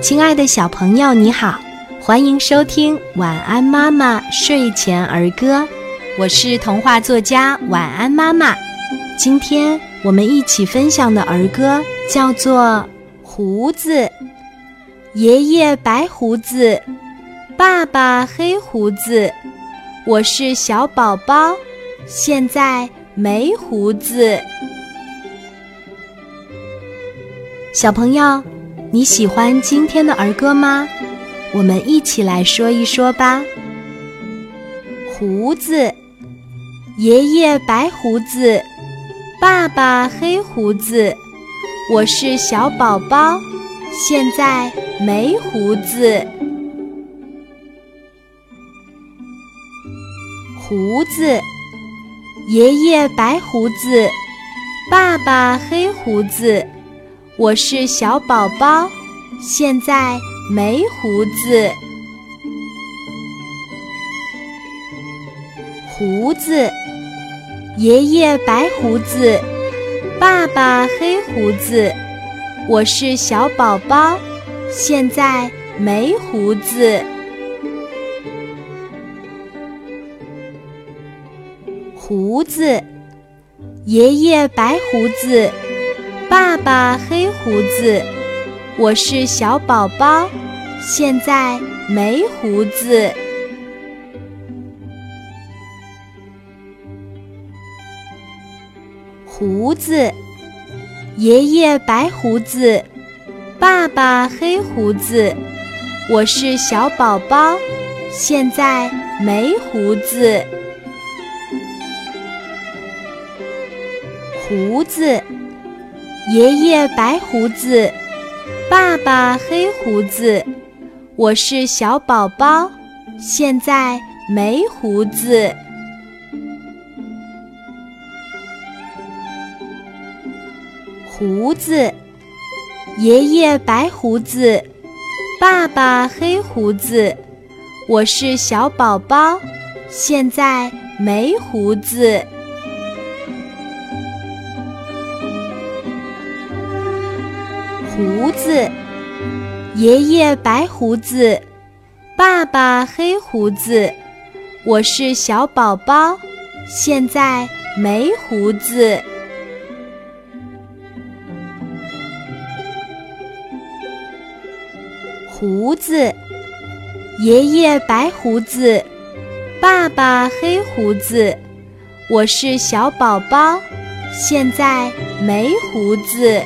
亲爱的小朋友，你好，欢迎收听《晚安妈妈睡前儿歌》，我是童话作家晚安妈妈。今天我们一起分享的儿歌叫做《胡子》。爷爷白胡子，爸爸黑胡子，我是小宝宝，现在没胡子。小朋友，你喜欢今天的儿歌吗？我们一起来说一说吧。胡子，爷爷白胡子，爸爸黑胡子，我是小宝宝，现在。没胡子，胡子，爷爷白胡子，爸爸黑胡子，我是小宝宝，现在没胡子。胡子，爷爷白胡子，爸爸黑胡子，我是小宝宝。现在没胡子，胡子，爷爷白胡子，爸爸黑胡子，我是小宝宝，现在没胡子，胡子，爷爷白胡子。爸爸黑胡子，我是小宝宝，现在没胡子。胡子，爷爷白胡子，爸爸黑胡子，我是小宝宝，现在没胡子。胡子。爷爷白胡子，爸爸黑胡子，我是小宝宝，现在没胡子。胡子，爷爷白胡子，爸爸黑胡子，我是小宝宝，现在没胡子。胡子，爷爷白胡子，爸爸黑胡子，我是小宝宝，现在没胡子。